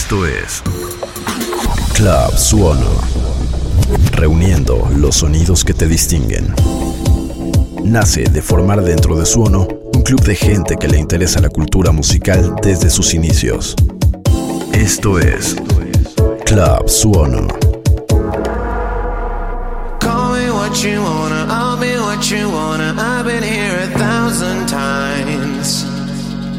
Esto es Club Suono. Reuniendo los sonidos que te distinguen. Nace de formar dentro de Suono un club de gente que le interesa la cultura musical desde sus inicios. Esto es Club Suono. Call me what you wanna, I'll be what you wanna. I've been here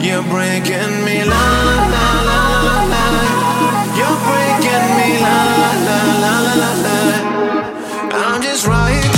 You're breaking me la. You're breaking me la la la la la la la. I'm just right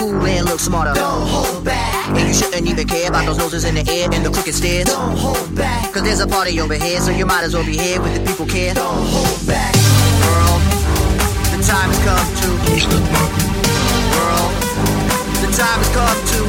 cool and look smarter. Don't hold back. And you shouldn't even care about those noses in the air and the crooked stairs. Don't hold back. Cause there's a party over here, so you might as well be here with the people care. Don't hold back. World, the time has come to push the button. World, the time has come to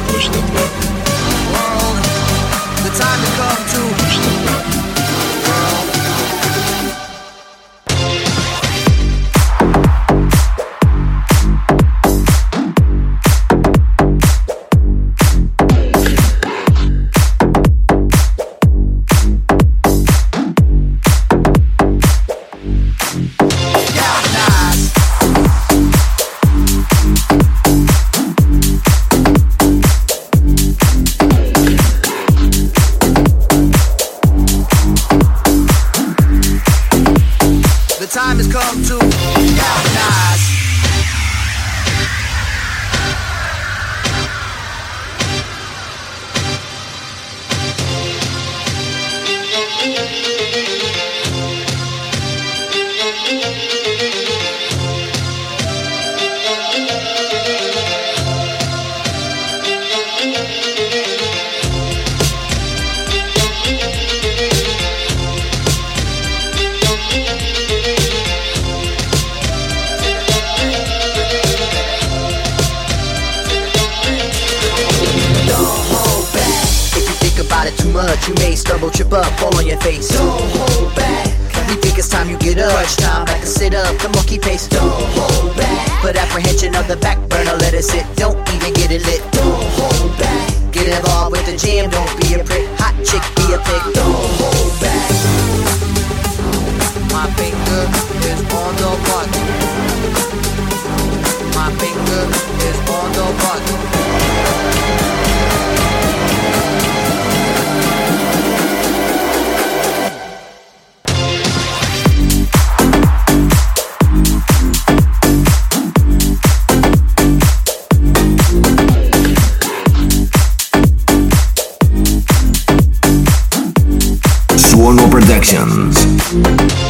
Don't hold back. Put apprehension on the back burner, let it sit. Don't even get it lit. Don't hold back. Get involved with the jam, don't be a prick. Hot chick, be a pick. Don't hold back. My finger is on the button. My finger is on the button. Productions.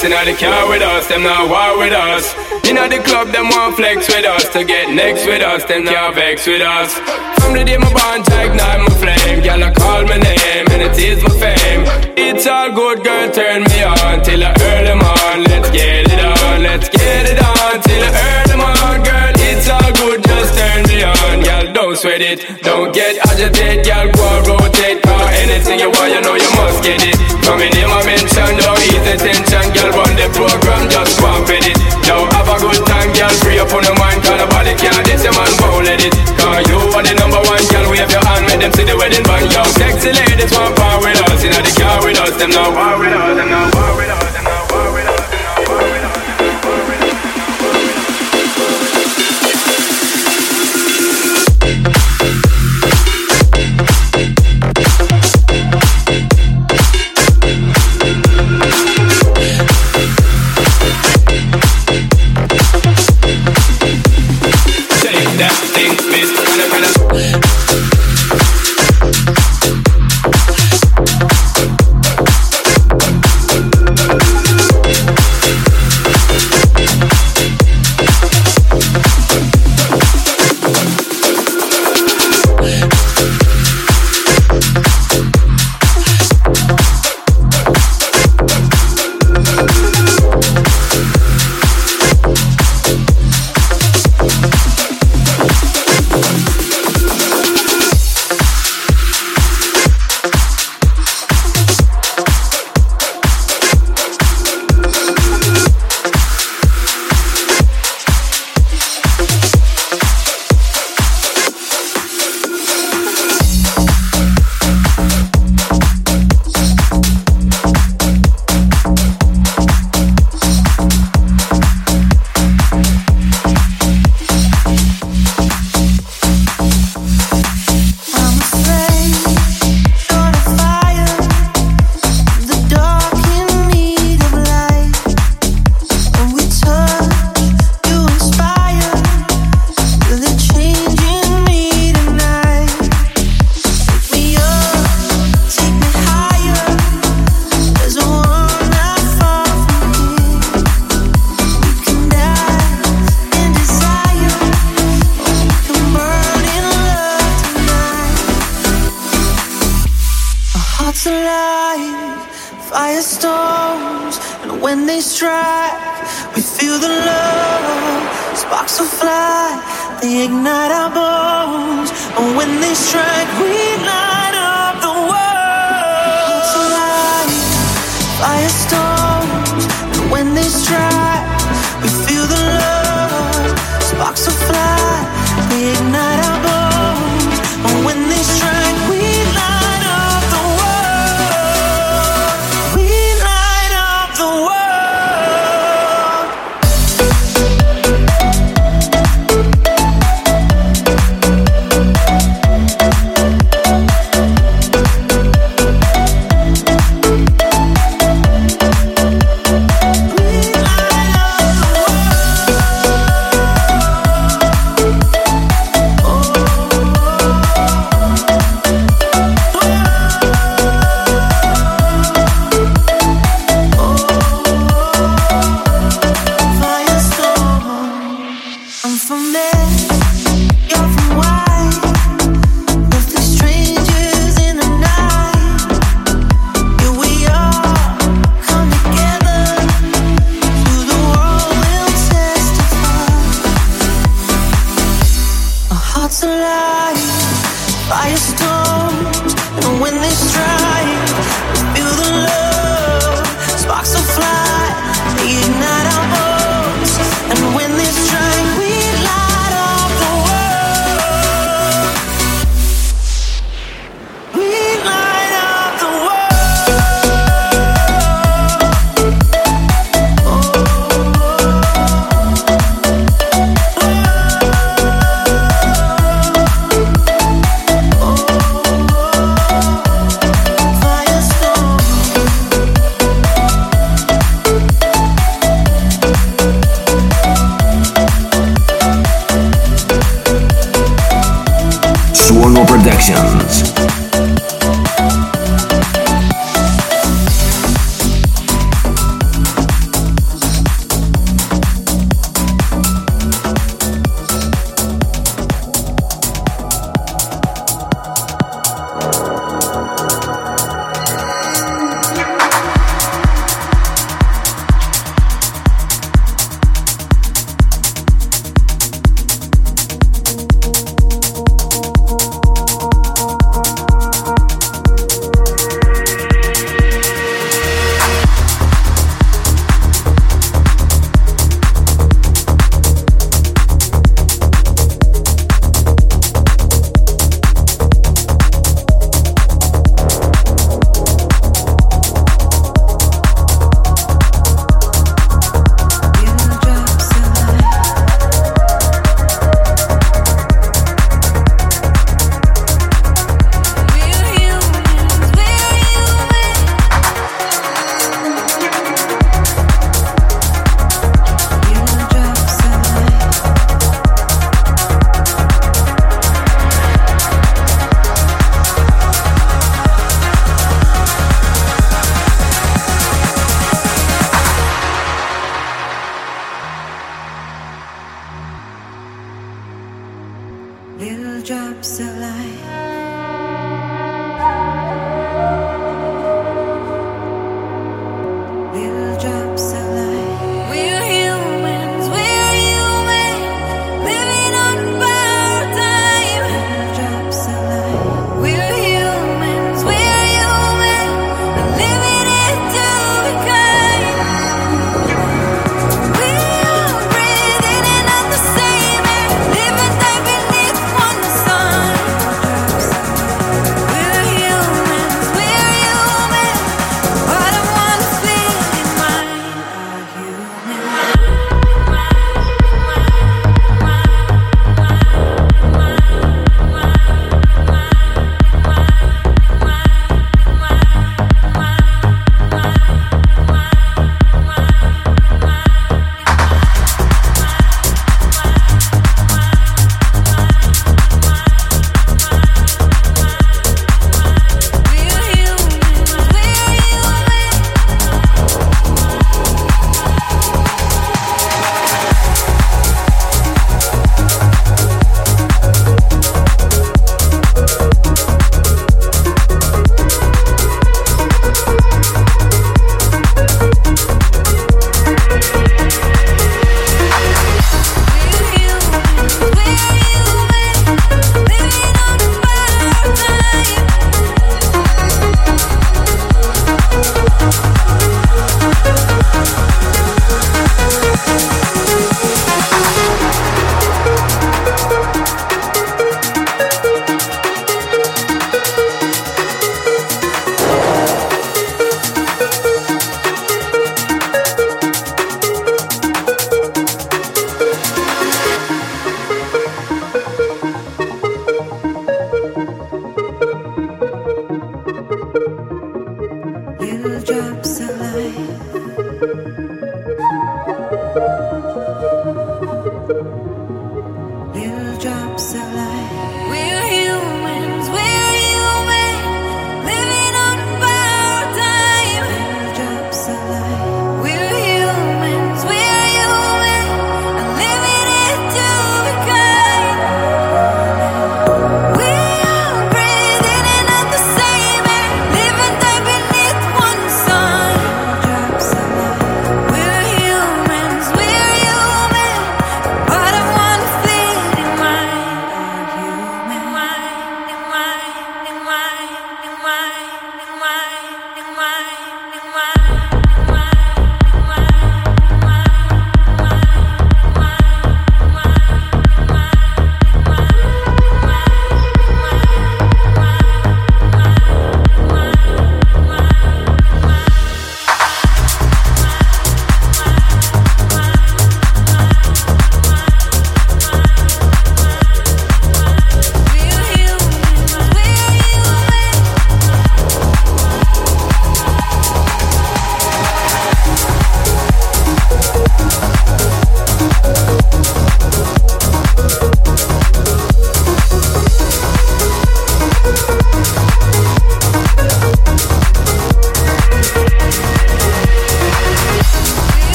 Us. Inna the car with us, them not war with us. Inna the club, them want flex with us. To get next with us, them can't vex with us. From the day my bond ignite my flame, girl, I call my name and it is my fame. It's all good, girl, turn me on till I early on. Let's get it on, let's get it on till I early on, girl. It's all good, just turn me on. Don't sweat it, don't get agitated, girl. Go and rotate, car anything you want, you know you must get it. Come in, name I mention, don't ease the tension, girl. Run the program, just swap it. Yo, have a good time, girl. Free up on the mind, cause nobody can this, your man won't let it. Cause you are the number one, girl. Wave your hand, make them see the wedding band. Yo, sexy ladies want part with us, inna the car with us, them not war with us, them not I'm from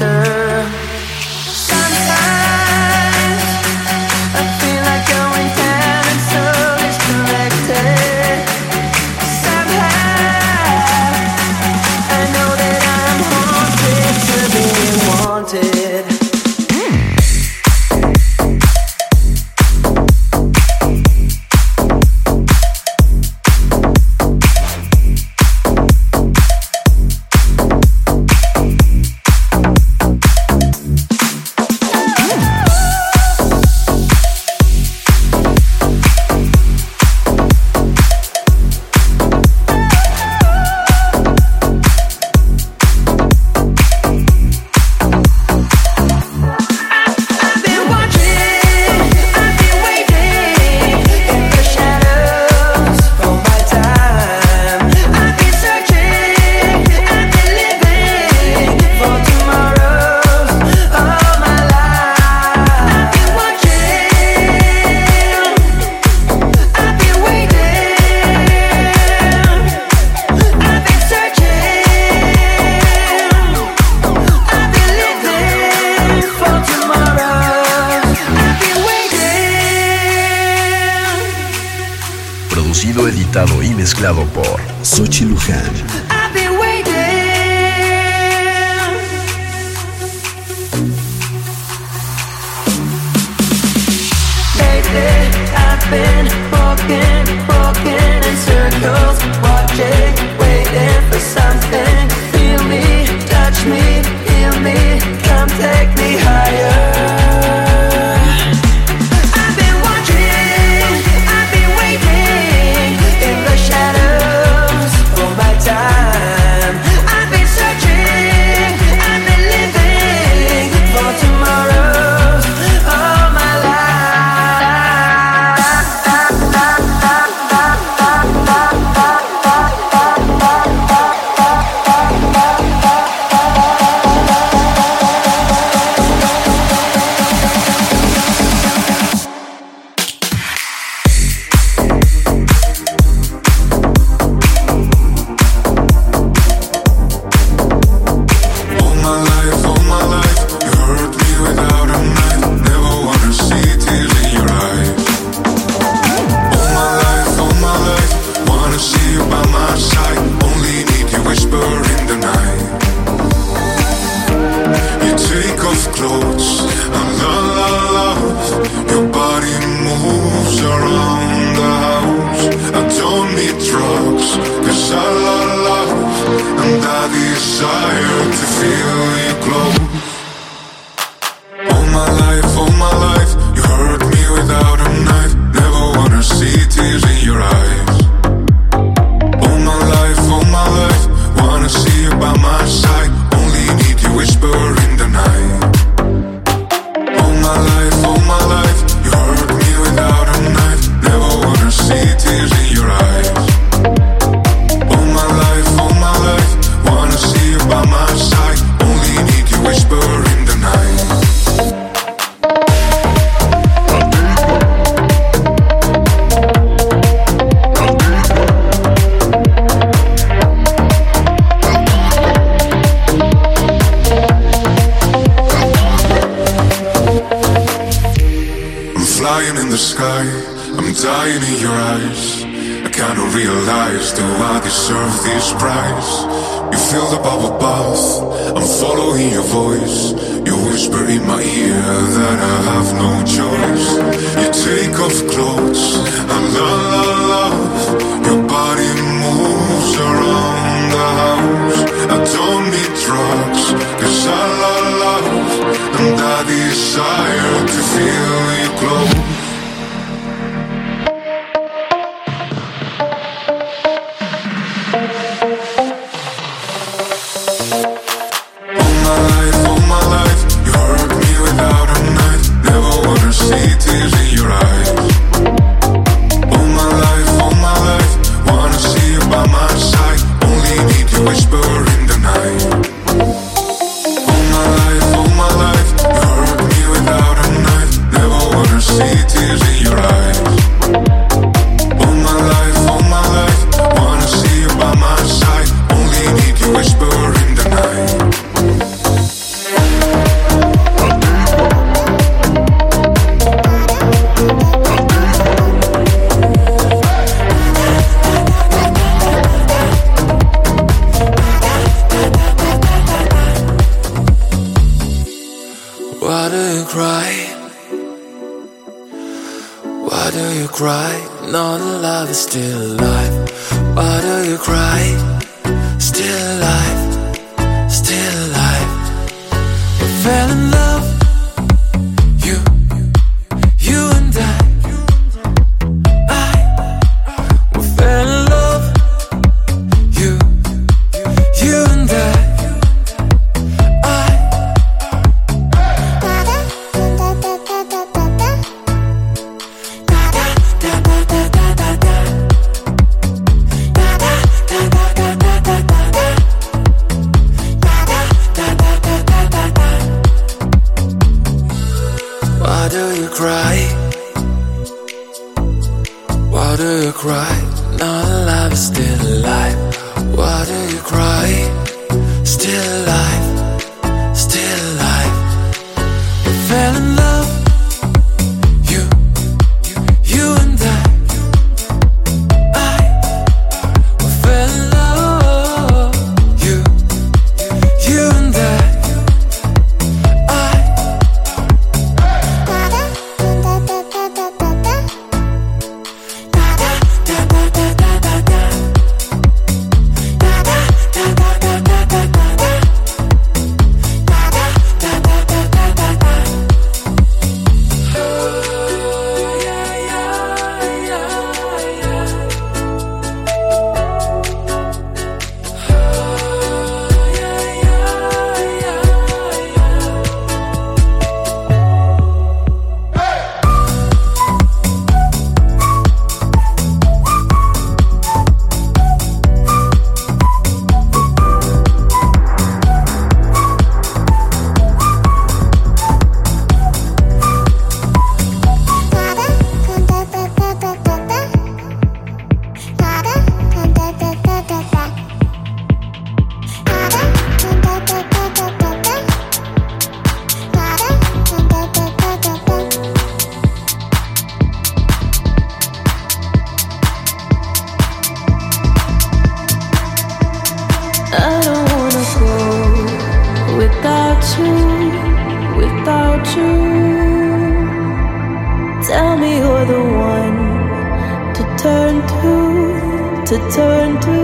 winter. Sometimes. flying in the sky, I'm dying in your eyes. I kinda realize, do I deserve this prize? You feel the bubble bath, I'm following your voice. You whisper in my ear that I have no choice. You take off clothes, I'm la la love. your body moves. I don't need drugs, cause I love love and I desire to feel you close. Turn to.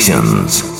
Suono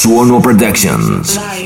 Suono Productions.